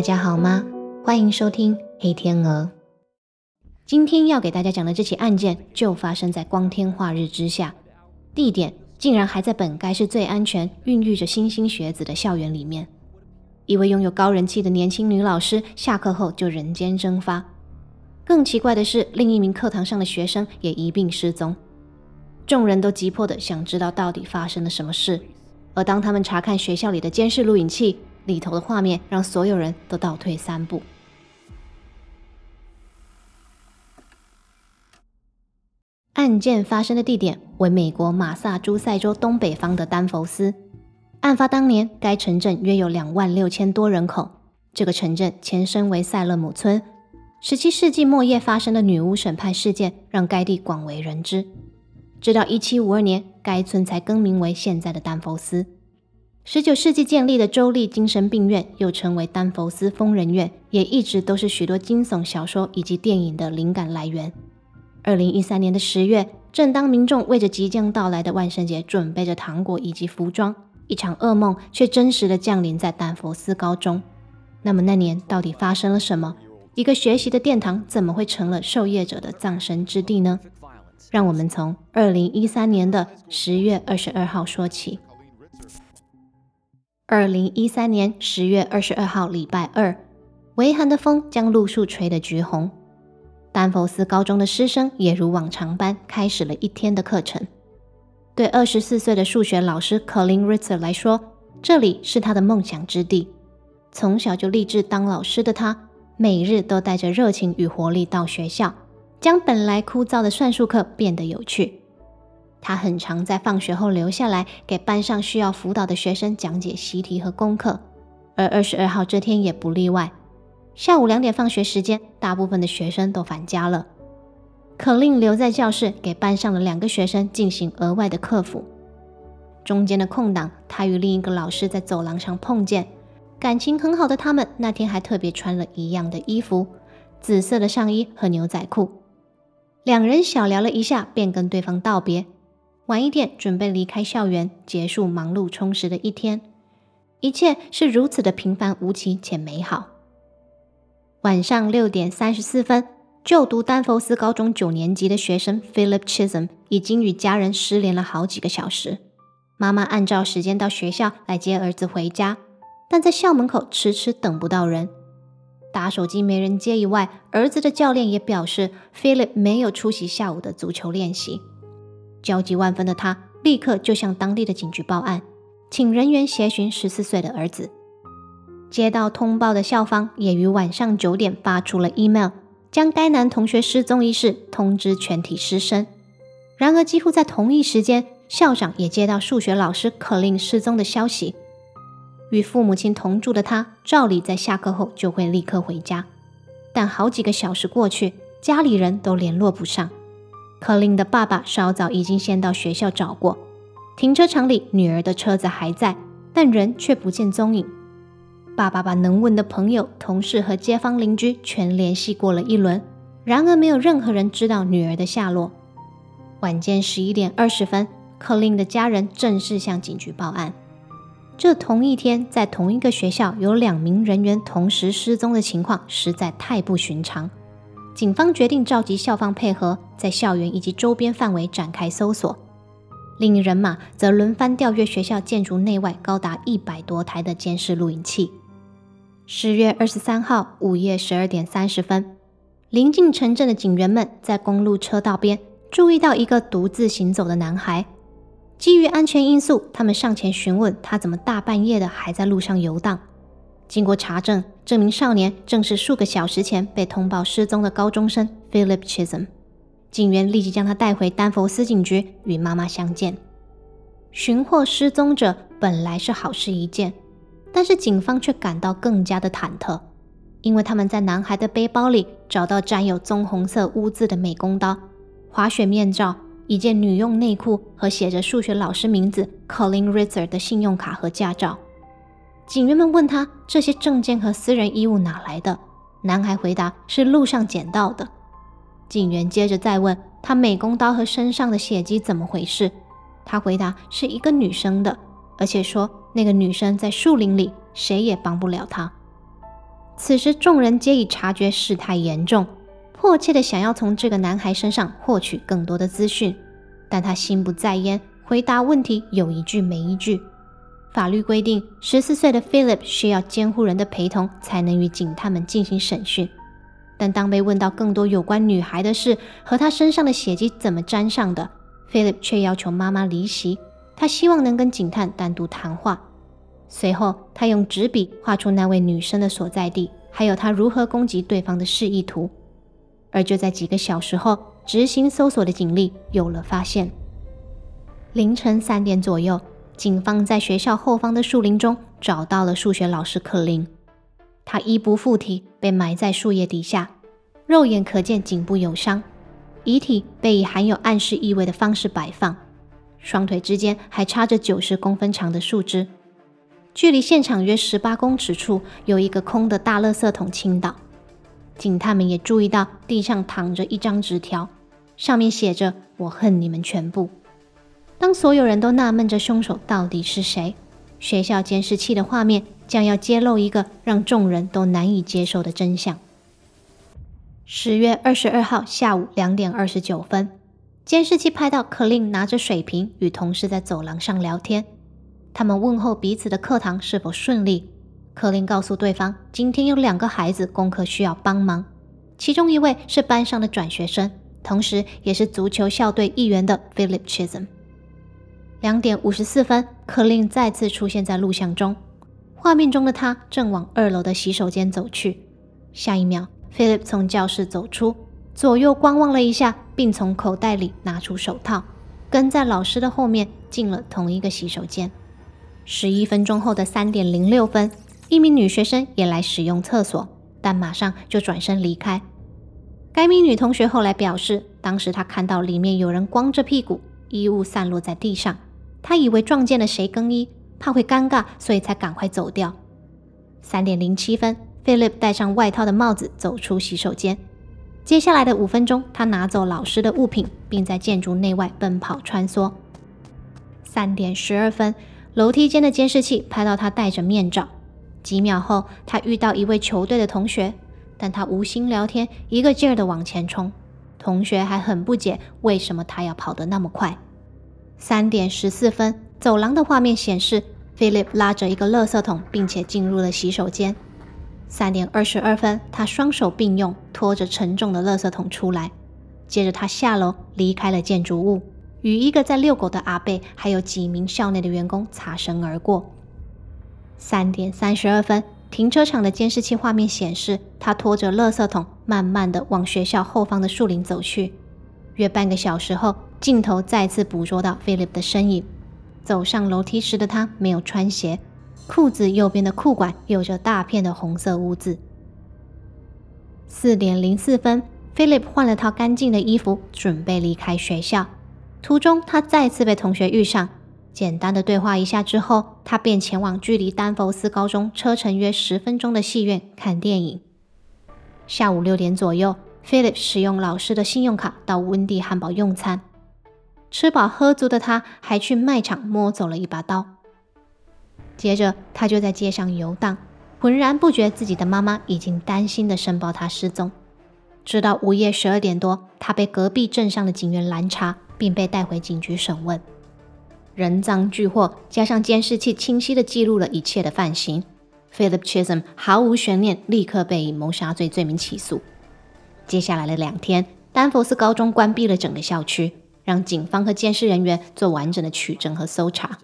大家好吗？欢迎收听黑天鹅。今天要给大家讲的这起案件，就发生在光天化日之下，地点竟然还在本该是最安全、孕育着新兴学子的校园里面。一位拥有高人气的年轻女老师，下课后就人间蒸发。更奇怪的是，另一名课堂上的学生也一并失踪。众人都急迫的想知道到底发生了什么事。而当他们查看学校里的监视录影器，里头的画面让所有人都倒退三步。案件发生的地点为美国马萨诸塞州东北方的丹佛斯。案发当年，该城镇约有两万六千多人口。这个城镇前身为塞勒姆村。十七世纪末叶发生的女巫审判事件让该地广为人知。直到一七五二年，该村才更名为现在的丹佛斯。十九世纪建立的州立精神病院，又称为丹佛斯疯人院，也一直都是许多惊悚小说以及电影的灵感来源。二零一三年的十月，正当民众为着即将到来的万圣节准备着糖果以及服装，一场噩梦却真实的降临在丹佛斯高中。那么那年到底发生了什么？一个学习的殿堂怎么会成了受业者的葬身之地呢？让我们从二零一三年的十月二十二号说起。二零一三年十月二十二号，礼拜二，微寒的风将路树吹得橘红。丹佛斯高中的师生也如往常般开始了一天的课程。对二十四岁的数学老师 Colin Ritzer 来说，这里是他的梦想之地。从小就立志当老师的他，每日都带着热情与活力到学校，将本来枯燥的算术课变得有趣。他很常在放学后留下来，给班上需要辅导的学生讲解习题和功课，而二十二号这天也不例外。下午两点放学时间，大部分的学生都返家了。可令留在教室，给班上的两个学生进行额外的课辅。中间的空档，他与另一个老师在走廊上碰见。感情很好的他们，那天还特别穿了一样的衣服，紫色的上衣和牛仔裤。两人小聊了一下，便跟对方道别。晚一点准备离开校园，结束忙碌充实的一天。一切是如此的平凡无奇且美好。晚上六点三十四分，就读丹佛斯高中九年级的学生 Philip Chisholm 已经与家人失联了好几个小时。妈妈按照时间到学校来接儿子回家，但在校门口迟迟等不到人。打手机没人接以外，儿子的教练也表示 Philip 没有出席下午的足球练习。焦急万分的他立刻就向当地的警局报案，请人员协寻十四岁的儿子。接到通报的校方也于晚上九点发出了 email，将该男同学失踪一事通知全体师生。然而，几乎在同一时间，校长也接到数学老师可令失踪的消息。与父母亲同住的他，照理在下课后就会立刻回家，但好几个小时过去，家里人都联络不上。克林的爸爸稍早已经先到学校找过，停车场里女儿的车子还在，但人却不见踪影。爸爸把能问的朋友、同事和街坊邻居全联系过了一轮，然而没有任何人知道女儿的下落。晚间十一点二十分，克林的家人正式向警局报案。这同一天，在同一个学校有两名人员同时失踪的情况实在太不寻常。警方决定召集校方配合，在校园以及周边范围展开搜索。另一人马则轮番调阅学校建筑内外高达一百多台的监视录影器。十月二十三号午夜十二点三十分，临近城镇的警员们在公路车道边注意到一个独自行走的男孩。基于安全因素，他们上前询问他怎么大半夜的还在路上游荡。经过查证，这名少年正是数个小时前被通报失踪的高中生 Philip Chisholm。警员立即将他带回丹佛斯警局与妈妈相见。寻获失踪者本来是好事一件。但是警方却感到更加的忐忑，因为他们在男孩的背包里找到沾有棕红色污渍的美工刀、滑雪面罩、一件女用内裤和写着数学老师名字 Colin Ritzer 的信用卡和驾照。警员们问他这些证件和私人衣物哪来的，男孩回答是路上捡到的。警员接着再问他美工刀和身上的血迹怎么回事，他回答是一个女生的，而且说。那个女生在树林里，谁也帮不了她。此时众人皆已察觉事态严重，迫切的想要从这个男孩身上获取更多的资讯，但他心不在焉，回答问题有一句没一句。法律规定，十四岁的 Philip 需要监护人的陪同才能与警探们进行审讯。但当被问到更多有关女孩的事和她身上的血迹怎么沾上的，Philip 却要求妈妈离席。他希望能跟警探单独谈话。随后，他用纸笔画出那位女生的所在地，还有他如何攻击对方的示意图。而就在几个小时后，执行搜索的警力有了发现。凌晨三点左右。警方在学校后方的树林中找到了数学老师克林，他衣不附体，被埋在树叶底下，肉眼可见颈部有伤，遗体被以含有暗示意味的方式摆放，双腿之间还插着九十公分长的树枝。距离现场约十八公尺处有一个空的大垃圾桶倾倒，警探们也注意到地上躺着一张纸条，上面写着：“我恨你们全部。”当所有人都纳闷着凶手到底是谁，学校监视器的画面将要揭露一个让众人都难以接受的真相。十月二十二号下午两点二十九分，监视器拍到克林拿着水瓶与同事在走廊上聊天。他们问候彼此的课堂是否顺利。克林告诉对方，今天有两个孩子功课需要帮忙，其中一位是班上的转学生，同时也是足球校队一员的 Philip Chisholm。两点五十四分，克林再次出现在录像中。画面中的他正往二楼的洗手间走去。下一秒，Philip 从教室走出，左右观望了一下，并从口袋里拿出手套，跟在老师的后面进了同一个洗手间。十一分钟后的三点零六分，一名女学生也来使用厕所，但马上就转身离开。该名女同学后来表示，当时她看到里面有人光着屁股，衣物散落在地上。他以为撞见了谁更衣，怕会尴尬，所以才赶快走掉。三点零七分，Philip 戴上外套的帽子走出洗手间。接下来的五分钟，他拿走老师的物品，并在建筑内外奔跑穿梭。三点十二分，楼梯间的监视器拍到他戴着面罩。几秒后，他遇到一位球队的同学，但他无心聊天，一个劲儿地往前冲。同学还很不解，为什么他要跑得那么快。三点十四分，走廊的画面显示，Philip 拉着一个垃圾桶，并且进入了洗手间。三点二十二分，他双手并用，拖着沉重的垃圾桶出来。接着，他下楼离开了建筑物，与一个在遛狗的阿贝，还有几名校内的员工擦身而过。三点三十二分，停车场的监视器画面显示，他拖着垃圾桶，慢慢的往学校后方的树林走去。约半个小时后。镜头再次捕捉到 Philip 的身影。走上楼梯时的他没有穿鞋，裤子右边的裤管有着大片的红色污渍。四点零四分，Philip 换了套干净的衣服，准备离开学校。途中，他再次被同学遇上，简单的对话一下之后，他便前往距离丹佛斯高中车程约十分钟的戏院看电影。下午六点左右，Philip 使用老师的信用卡到温蒂汉堡用餐。吃饱喝足的他，还去卖场摸走了一把刀。接着，他就在街上游荡，浑然不觉自己的妈妈已经担心的申报他失踪。直到午夜十二点多，他被隔壁镇上的警员拦查，并被带回警局审问。人赃俱获，加上监视器清晰的记录了一切的犯行，Philip Chisholm 毫无悬念，立刻被以谋杀罪罪名起诉。接下来的两天，丹佛斯高中关闭了整个校区。让警方和监视人员做完整的取证和搜查。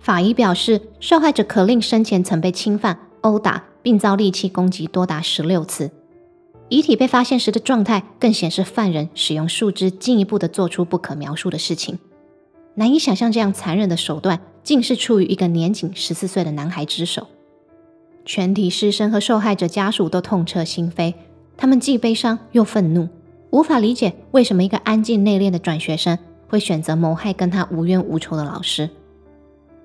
法医表示，受害者可令生前曾被侵犯、殴打，并遭利器攻击多达十六次。遗体被发现时的状态更显示犯人使用树枝进一步的做出不可描述的事情。难以想象这样残忍的手段竟是出于一个年仅十四岁的男孩之手。全体师生和受害者家属都痛彻心扉，他们既悲伤又愤怒。无法理解为什么一个安静内敛的转学生会选择谋害跟他无冤无仇的老师。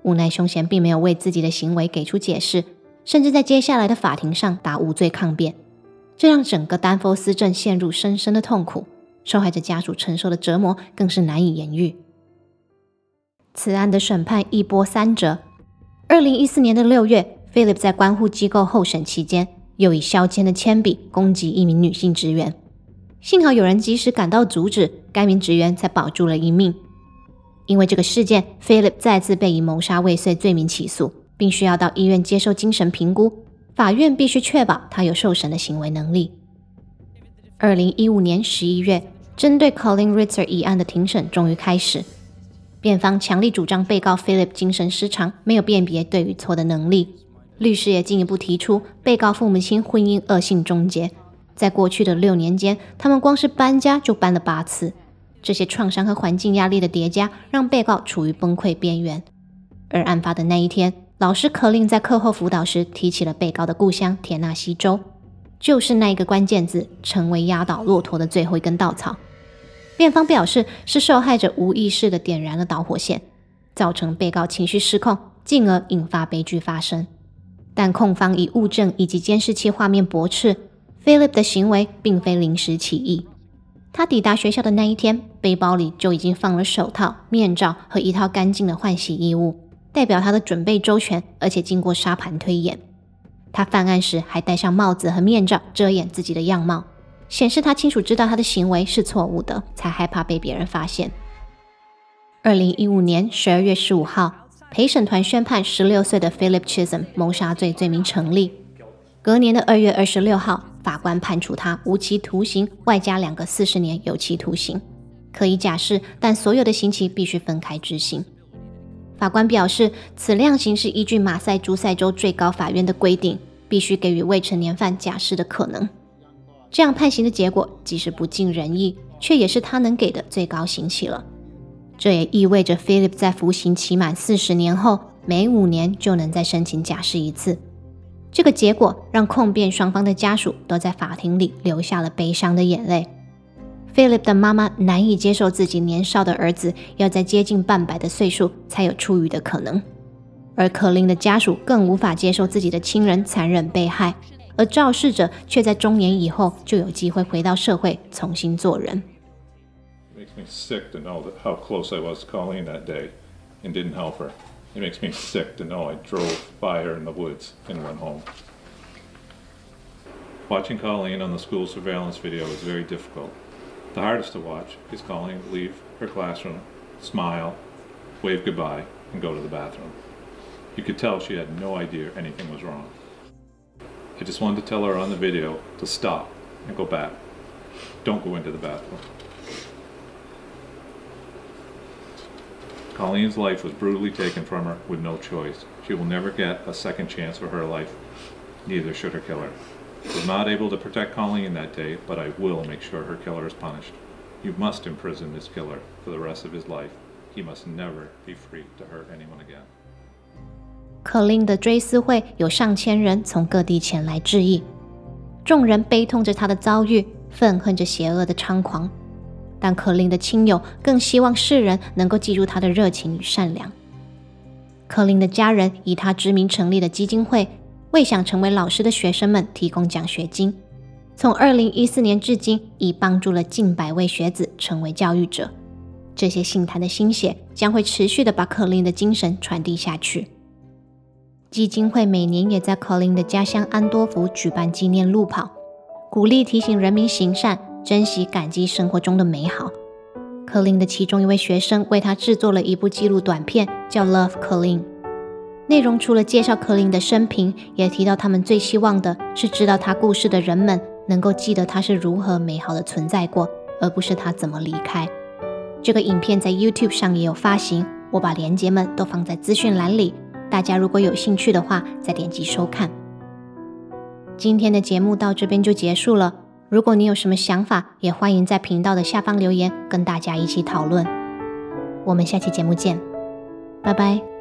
无奈凶嫌并没有为自己的行为给出解释，甚至在接下来的法庭上打无罪抗辩，这让整个丹佛斯镇陷入深深的痛苦。受害者家属承受的折磨更是难以言喻。此案的审判一波三折。二零一四年的六月。Philip 在关护机构候审期间，又以削尖的铅笔攻击一名女性职员。幸好有人及时赶到阻止，该名职员才保住了一命。因为这个事件，Philip 再次被以谋杀未遂罪名起诉，并需要到医院接受精神评估。法院必须确保他有受审的行为能力。二零一五年十一月，针对 Colin Ritzer 一案的庭审终于开始。辩方强力主张被告 Philip 精神失常，没有辨别对与错的能力。律师也进一步提出，被告父母亲婚姻恶性终结。在过去的六年间，他们光是搬家就搬了八次。这些创伤和环境压力的叠加，让被告处于崩溃边缘。而案发的那一天，老师可令在课后辅导时提起了被告的故乡田纳西州，就是那一个关键字，成为压倒骆驼的最后一根稻草。辩方表示，是受害者无意识的点燃了导火线，造成被告情绪失控，进而引发悲剧发生。但控方以物证以及监视器画面驳斥。Philip 的行为并非临时起意。他抵达学校的那一天，背包里就已经放了手套、面罩和一套干净的换洗衣物，代表他的准备周全，而且经过沙盘推演。他犯案时还戴上帽子和面罩遮掩自己的样貌，显示他清楚知道他的行为是错误的，才害怕被别人发现。二零一五年十二月十五号，陪审团宣判十六岁的 Philip Chisholm 谋杀罪罪名成立。隔年的二月二十六号。法官判处他无期徒刑，外加两个四十年有期徒刑，可以假释，但所有的刑期必须分开执行。法官表示，此量刑是依据马赛诸塞州最高法院的规定，必须给予未成年犯假释的可能。这样判刑的结果，即使不尽人意，却也是他能给的最高刑期了。这也意味着 Philip 在服刑期满四十年后，每五年就能再申请假释一次。这个结果让控辩双方的家属都在法庭里流下了悲伤的眼泪。Philip 的妈妈难以接受自己年少的儿子要在接近半百的岁数才有出狱的可能，而可琳的家属更无法接受自己的亲人残忍被害，而肇事者却在中年以后就有机会回到社会重新做人。It makes me sick to know I drove by her in the woods and went home. Watching Colleen on the school surveillance video is very difficult. The hardest to watch is Colleen leave her classroom, smile, wave goodbye, and go to the bathroom. You could tell she had no idea anything was wrong. I just wanted to tell her on the video to stop and go back. Don't go into the bathroom. Colleen's life was brutally taken from her with no choice. She will never get a second chance for her life. Neither should her killer. I was not able to protect Colleen that day, but I will make sure her killer is punished. You must imprison this killer for the rest of his life. He must never be free to hurt anyone again. 可令的追思会有上千人从各地前来致意，众人悲痛着他的遭遇，愤恨着邪恶的猖狂。 但可林的亲友更希望世人能够记住他的热情与善良。可林的家人以他之名成立的基金会，为想成为老师的学生们提供奖学金。从2014年至今，已帮助了近百位学子成为教育者。这些信坛的心血将会持续的把可林的精神传递下去。基金会每年也在可林的家乡安多福举办纪念路跑，鼓励提醒人民行善。珍惜、感激生活中的美好。柯林的其中一位学生为他制作了一部记录短片，叫《Love Colleen》。内容除了介绍柯林的生平，也提到他们最希望的是知道他故事的人们能够记得他是如何美好的存在过，而不是他怎么离开。这个影片在 YouTube 上也有发行，我把链接们都放在资讯栏里，大家如果有兴趣的话，再点击收看。今天的节目到这边就结束了。如果你有什么想法，也欢迎在频道的下方留言，跟大家一起讨论。我们下期节目见，拜拜。